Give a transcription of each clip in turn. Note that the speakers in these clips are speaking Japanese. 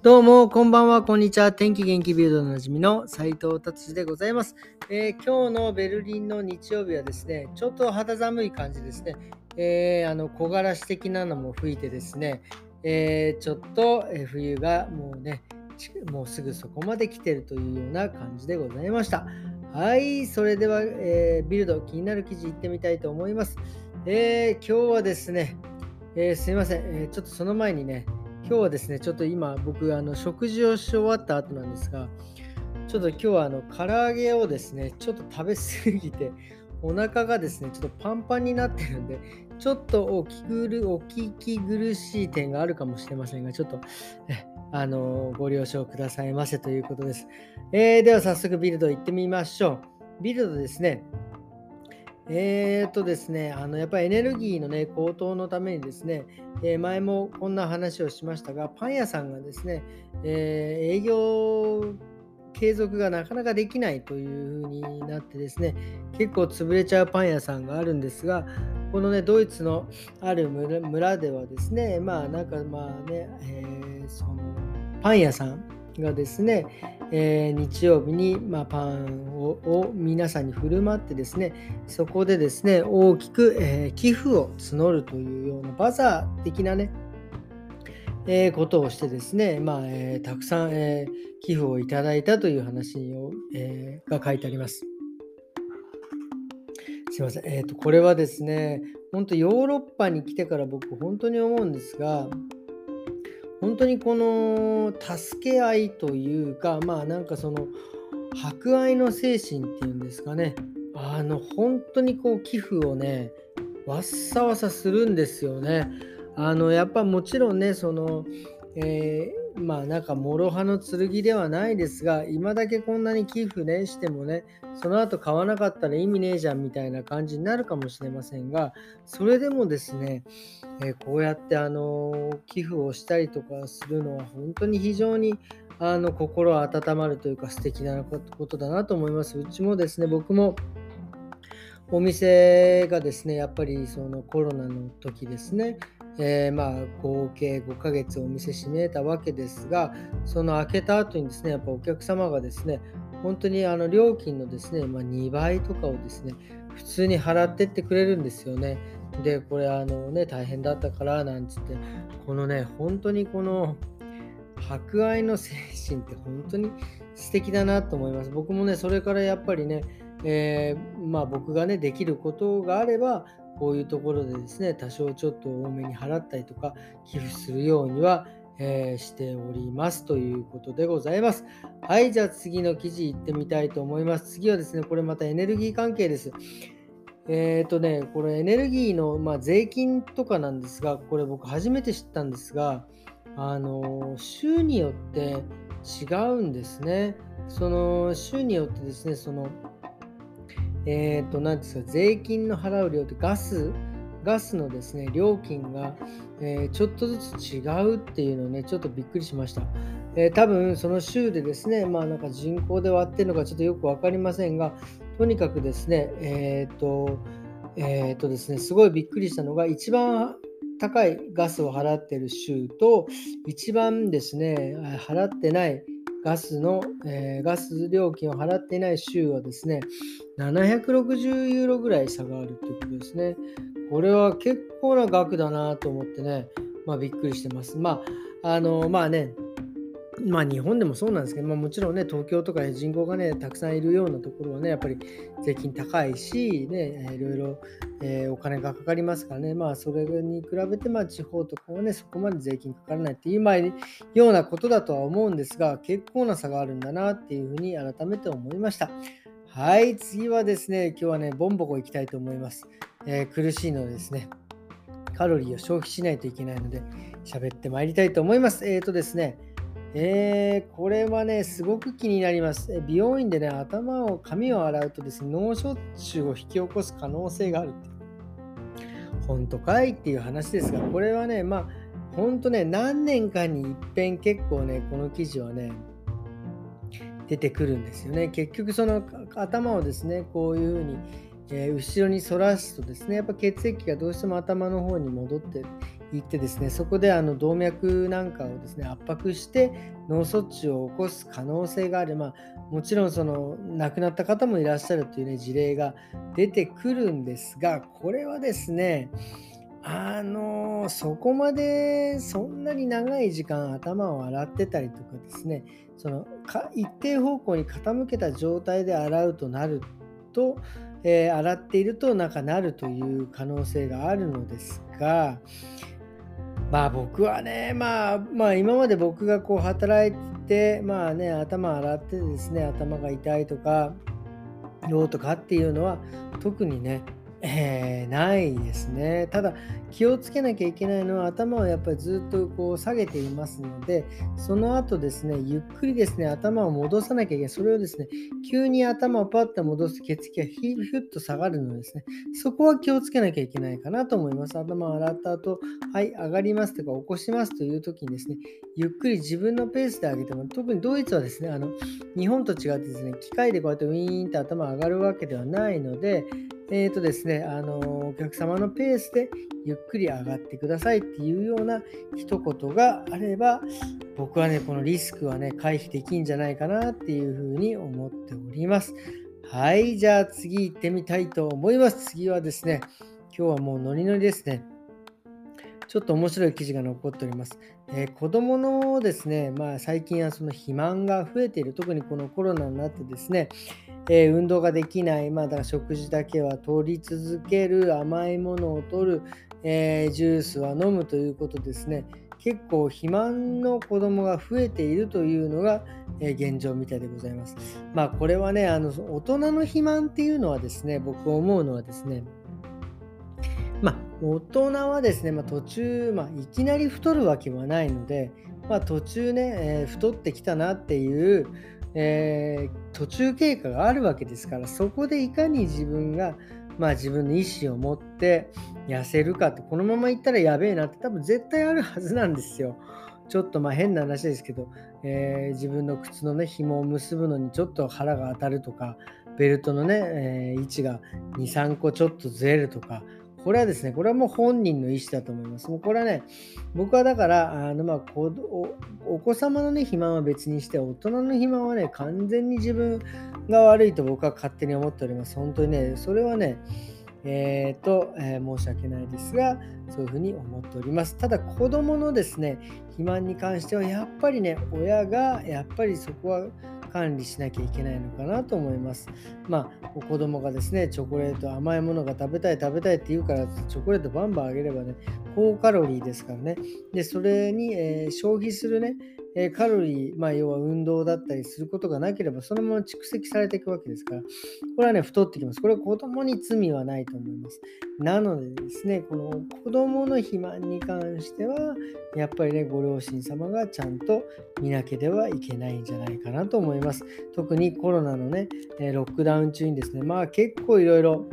どうも、こんばんは、こんにちは。天気元気ビルドのなじみの斉藤達治でございます、えー、今日のベルリンの日曜日はですね、ちょっと肌寒い感じですね。えー、あの木枯らし的なのも吹いてですね、えー、ちょっと冬がもうね、もうすぐそこまで来てるというような感じでございました。はい、それでは、えビルド気になる記事いってみたいと思います。え今日はですね、えすいません、えちょっとその前にね、今日はですね、ちょっと今僕、あの食事をし終わった後なんですが、ちょっと今日はあの唐揚げをですね、ちょっと食べ過ぎて、お腹がですね、ちょっとパンパンになってるんで、ちょっとお聞くお聞き苦しい点があるかもしれませんが、ちょっと、あのご了承くださいませということです。えー、では早速ビルド行ってみましょう。ビルドですね、えーとですね、あのやっぱりエネルギーの、ね、高騰のためにですね、えー、前もこんな話をしましたが、パン屋さんがですね、えー、営業継続がなかなかできないというふうになってですね、結構潰れちゃうパン屋さんがあるんですが、このね、ドイツのある村ではですね、まあなんかまあね、えー、そのパン屋さんがですね、えー、日曜日に、まあ、パンを皆さんに振る舞ってですねそこでですね大きく、えー、寄付を募るというようなバザー的なねえー、ことをしてですね、まあえ、たくさん、え、寄付をいただいたという話を、えが書いてあります。すいません、えーと、これはですね、本当ヨーロッパに来てから僕本当に思うんですが、本当にこの助け合いというかまあなんかその博愛の精神っていうんですかねあの本当にこう寄付をねわっさわさするんですよね。あのやっぱもちろんねその、えー、まあなんか諸刃の剣ではないですが今だけこんなに寄付ねしてもねその後買わなかったら意味ねえじゃんみたいな感じになるかもしれませんがそれでもですね、えー、こうやってあの寄付をしたりとかするのは本当に非常にあの心温まるというか素敵なことだなと思います。うちもですね僕もお店がですねやっぱりそのコロナの時ですねえー、まあ合計5ヶ月お店閉めたわけですが、その開けた後にですね、やっぱお客様がですね、本当にあの料金のですね、まあ、2倍とかをですね、普通に払ってってくれるんですよね。で、これあのね、大変だったからなんつって、このね、本当にこの博愛の精神って本当に素敵だなと思います。僕もね、それからやっぱりね、えー、まあ僕がね、できることがあれば、こういうところでですね、多少ちょっと多めに払ったりとか、寄付するようには、えー、しておりますということでございます。はい、じゃあ次の記事いってみたいと思います。次はですね、これまたエネルギー関係です。えっ、ー、とね、これエネルギーの、まあ、税金とかなんですが、これ僕初めて知ったんですが、あの州によって違うんですね。その州によってですね、そのえっ、ー、と、何ですか、税金の払う量ってガス、ガスのですね、料金が、えー、ちょっとずつ違うっていうのをね、ちょっとびっくりしました。えー、多分その州でですね、まあなんか人口で割ってるのかちょっとよく分かりませんが、とにかくですね、えっ、と、えっ、とですね、すごいびっくりしたのが、一番高いガスを払ってる州と、一番ですね、払ってないガスの、えー、ガス料金を払っていない州はですね、760ユーロぐらい差があるということですね。これは結構な額だなと思ってね、まあびっくりしてます。まあ、あの、まあね、まあ日本でもそうなんですけど、まあ、もちろんね、東京とか人口がね、たくさんいるようなところはね、やっぱり税金高いし、ね、いろいろ、えー、お金がかかりますからね、まあそれに比べて、まあ地方とかはね、そこまで税金かからないっていう、まあ、ようなことだとは思うんですが、結構な差があるんだなっていうふうに改めて思いました。はい、次はですね、今日はね、ボンボコ行きたいと思います。えー、苦しいのでですね、カロリーを消費しないといけないので、喋ってまいりたいと思います。えっ、ー、とですね、えー、これはね、すごく気になります。美容院でね、頭を、髪を洗うとですね、脳卒中を引き起こす可能性があるって。本当かいっていう話ですが、これはね、まあ、本当ね、何年かに一遍結構ね、この記事はね、出てくるんですよね。結局、その頭をですね、こういうふうに、えー、後ろに反らすとですね、やっぱ血液がどうしても頭の方に戻って行ってですねそこであの動脈なんかをですね圧迫して脳卒中を起こす可能性がある、まあ、もちろんその亡くなった方もいらっしゃるという、ね、事例が出てくるんですがこれはですねあのそこまでそんなに長い時間頭を洗ってたりとかですねその一定方向に傾けた状態で洗うとなると、えー、洗っているとなんかなるという可能性があるのですがまあ僕はね、まあ、まあ今まで僕がこう働いて、まあね、頭洗ってですね、頭が痛いとか、どうとかっていうのは特にね、えー、ないですね。ただ気をつけなきゃいけないのは頭をやっぱりずっとこう下げていますのでその後ですねゆっくりですね頭を戻さなきゃいけない。それをですね急に頭をパッと戻すと血液がヒュッと下がるのですね。そこは気をつけなきゃいけないかなと思います。頭を洗った後はい上がりますとか起こしますという時にですねゆっくり自分のペースで上げても特にドイツはですねあの日本と違ってですね機械でこうやってウィーンって頭上がるわけではないのでえーとですね、あのお客様のペースでゆっくり上がってくださいっていうような一言があれば、僕はね、このリスクはね、回避できんじゃないかなっていうふうに思っております。はい、じゃあ次行ってみたいと思います。次はですね、今日はもうノリノリですね。ちょっと面白い記事が残っております。えー、子供のですね、まあ、最近はその肥満が増えている、特にこのコロナになってですね、えー、運動ができない、まあ、だから食事だけは取り続ける、甘いものを取る、えー、ジュースは飲むということですね。結構肥満の子供が増えているというのが、え現状みたいでございます。まあこれはね、あの大人の肥満っていうのはですね、僕思うのはですね、大人はですね、まあ、途中、まあ、いきなり太るわけはないので、まあ、途中ね、えー、太ってきたなっていう、えー、途中経過があるわけですからそこでいかに自分が、まあ、自分の意思を持って痩せるかってこのままいったらやべえなって多分絶対あるはずなんですよ。ちょっとまあ変な話ですけど、えー、自分の靴のね紐を結ぶのにちょっと腹が当たるとかベルトのね、え、位置が23個ちょっとずれるとかこれはですね、これはもう本人の意思だと思います。もうこれはね、僕はだから、あのまあおお子様のね、肥満は別にして、大人の肥満はね、完全に自分が悪いと僕は勝手に思っております。本当にね、それはね、えーと、えー、申し訳ないですが、そういうふうに思っております。ただ、子供のですね、肥満に関しては、やっぱりね、親がやっぱりそこは管理しなきゃいけないのかなと思います。まあ、子供がですね、チョコレート、甘いものが食べたい、食べたいって言うから、チョコレートバンバンあげればね、高カロリーですからね。で、それに、えー、消費するね、えカロリー、まあ、要は運動だったりすることがなければ、そのまま蓄積されていくわけですから、これはね、太ってきます。これは子供に罪はないと思います。なのでですね、この子供の肥満に関しては、やっぱりね、ご両親様がちゃんと見なければいけないんじゃないかなと思います。特にコロナのね、ロックダウン中にですね、まあ結構いろいろ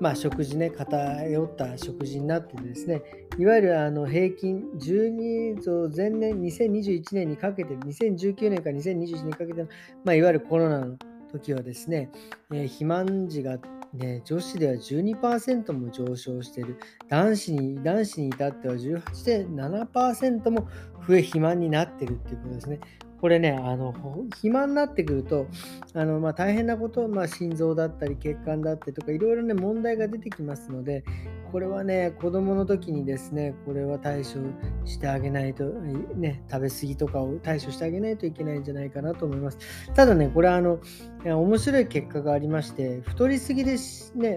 まあ、食事ね、偏った食事になってですね、いわゆるあの平均12と前年2021年にかけて、2019年から2021年にかけての、まあ、いわゆるコロナの時はですね、えー、肥満児が、ね、女子では12%も上昇している。男子に、男子に至っては18.7%も増え肥満になっているっていうことですね。これね、あの肥満になってくると、あのまあ、大変なこと、まあ、心臓だったり血管だったりとか、いろいろね、問題が出てきますので、これはね、子供の時にですね、これは対処してあげないと、ね、食べ過ぎとかを対処してあげないといけないんじゃないかなと思います。ただね、これあの、面白い結果がありまして、太りすぎでね、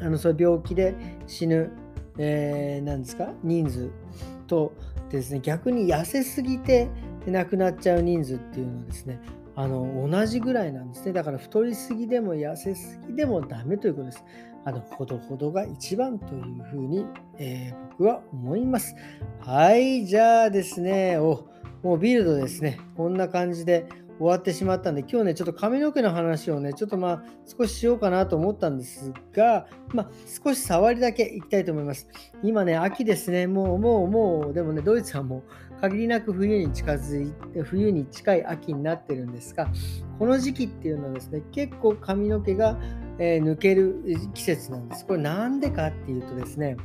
あのそ病気で死ぬ、えー、なんですか、人数とですね、逆に痩せすぎて、で亡くなっちゃう人数っていうのはですねあの同じぐらいなんですね。だから太りすぎでも痩せすぎでもダメということです。あのほどほどが一番というふうに、えー、僕は思います。はいじゃあですねおもうビルドですね。こんな感じで終わってしまったんで、今日ね、ちょっと髪の毛の話をね、ちょっとまあ少ししようかなと思ったんですが、まあ少し触りだけいきたいと思います。今ね、秋ですね、もうもうもう、でもね、ドイツはもう限りなく冬に近づいて、冬に近い秋になってるんですが、この時期っていうのはですね、結構髪の毛が、えー、抜ける季節なんです。これなんでかっていうとですね、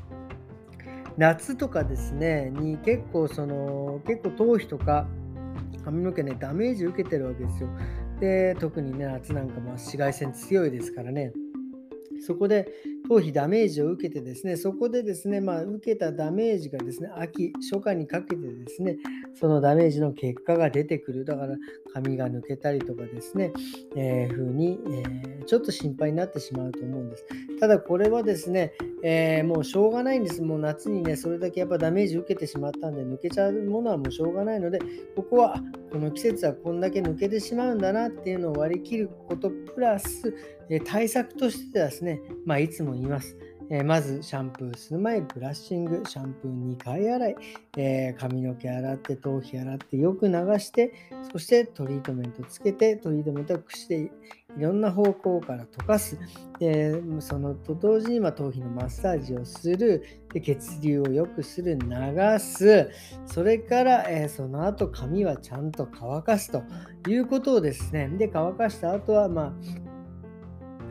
夏とかですね、に結構その、結構頭皮とか髪の毛ね、ダメージ受けてるわけですよ。で、特にね、夏なんかも紫外線強いですからね。そこで頭皮ダメージを受けてですね、そこでですね、まあ、受けたダメージがですね、秋、初夏にかけてですね、そのダメージの結果が出てくる。だから髪が抜けたりとかですね、えー、風に、えー、ちょっと心配になってしまうと思うんです。ただこれはですね、えー、もうしょうがないんです。もう夏にね、それだけやっぱダメージ受けてしまったんで、抜けちゃうものはもうしょうがないので、ここは、この季節はこんだけ抜けてしまうんだなっていうのを割り切ることプラス、え対策としてですね、まあ、いつも言います。えまずシャンプーする前、ブラッシング、シャンプー2回洗い、え、髪の毛洗って、頭皮洗ってよく流して、そしてトリートメントつけて、トリートメントをくしていろんな方向から溶かす。でそのと同時に、ま、頭皮のマッサージをするで、血流を良くする、流す、それから、え、その後髪はちゃんと乾かすということをですね、で、乾かした後は、まあ、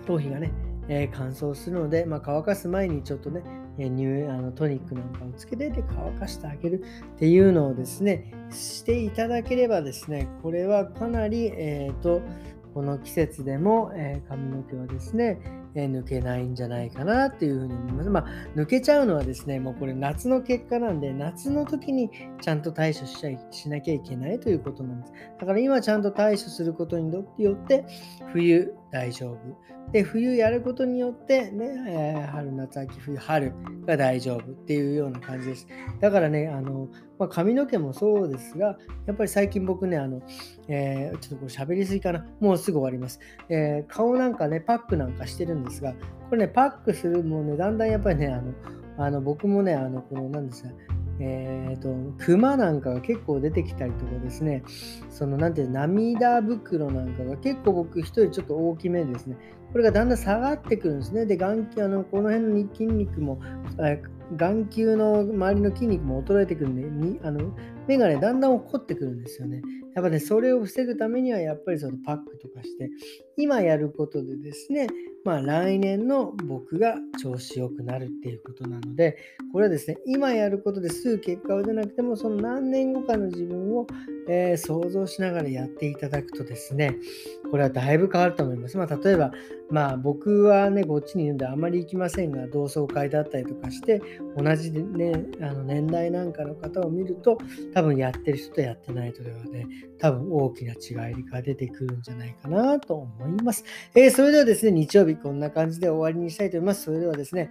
頭皮がね、えー、乾燥するので、まあ、乾かす前にちょっとね、えー、あのトニックなんかをつけてて乾かしてあげるっていうのをですね、していただければですね、これはかなり、えーと、この季節でも、えー、髪の毛はですね、え、抜けないんじゃないかなっていうふうに思います。まあ、抜けちゃうのはですね、もうこれ夏の結果なんで、夏の時にちゃんと対処しちゃいしなきゃいけないということなんです。だから今ちゃんと対処することによって、冬大丈夫。で、冬やることによってね、えー、春、夏、秋、冬、春が大丈夫っていうような感じです。だからね、あの、まあ、髪の毛もそうですが、やっぱり最近僕ね、あの、えー、ちょっとこう喋りすぎかな。もうすぐ終わります。えー、顔なんかね、パックなんかしてるんですが、これね、パックするもね、だんだんやっぱりね、あの、あの僕もね、あの、この、なんですか、えーと、熊なんかが結構出てきたりとかですね、そのなんていう涙袋なんかが結構僕一人ちょっと大きめですね、これがだんだん下がってくるんですね。で、眼球、あのこの辺の筋肉も、眼球の周りの筋肉も衰えてくるんで、にあの目がね、だんだん起こってくるんですよね。やっぱね、それを防ぐためには、やっぱりそのパックとかして、今やることでですね、まあ来年の僕が調子良くなるっていうことなので、これはですね、今やることですぐ結果を出なくても、その何年後かの自分を、えー、想像しながらやっていただくとですね、これはだいぶ変わると思います。まあ例えば、まあ僕はね、こっちにいるんであまり行きませんが、同窓会だったりとかして、同じでね、あの年代なんかの方を見ると、多分やってる人とやってない人ではね、多分大きな違いが出てくるんじゃないかなと思います。えー、それではですね、日曜日こんな感じで終わりにしたいと思います。それではですね、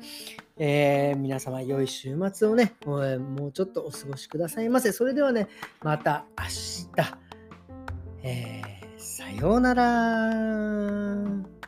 えー、皆様良い週末をね、もうちょっとお過ごしくださいませ。それではね、また明日、えー、さようなら。